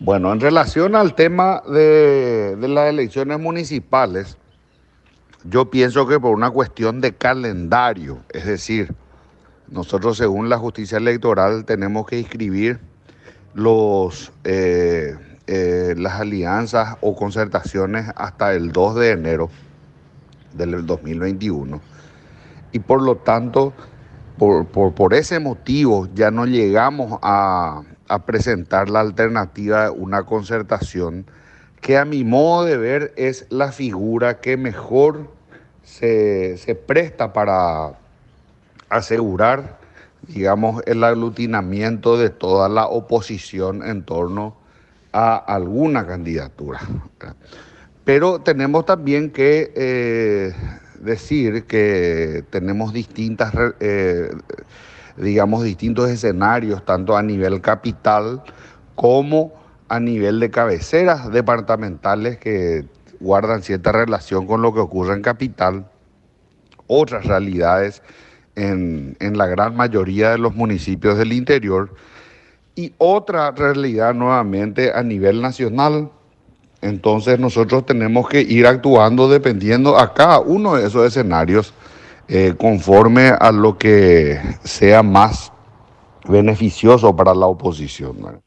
Bueno, en relación al tema de, las elecciones municipales, yo pienso que por una cuestión de calendario, es decir, nosotros según la justicia electoral tenemos que inscribir eh, eh, las alianzas o concertaciones hasta el 2 de enero del 2021. Y por lo tanto, por ese motivo ya no llegamos a, a presentar la alternativa de una concertación que a mi modo de ver es la figura que mejor se, se presta para asegurar, digamos, el aglutinamiento de toda la oposición en torno a alguna candidatura. Pero tenemos también que eh, decir que tenemos distintas, eh, digamos, distintos escenarios, tanto a nivel capital como a nivel de cabeceras departamentales que guardan cierta relación con lo que ocurre en capital, otras realidades en, en, la gran mayoría de los municipios del interior y otra realidad nuevamente a nivel nacional. Entonces nosotros tenemos que ir actuando dependiendo a cada uno de esos escenarios eh, conforme a lo que sea más beneficioso para la oposición.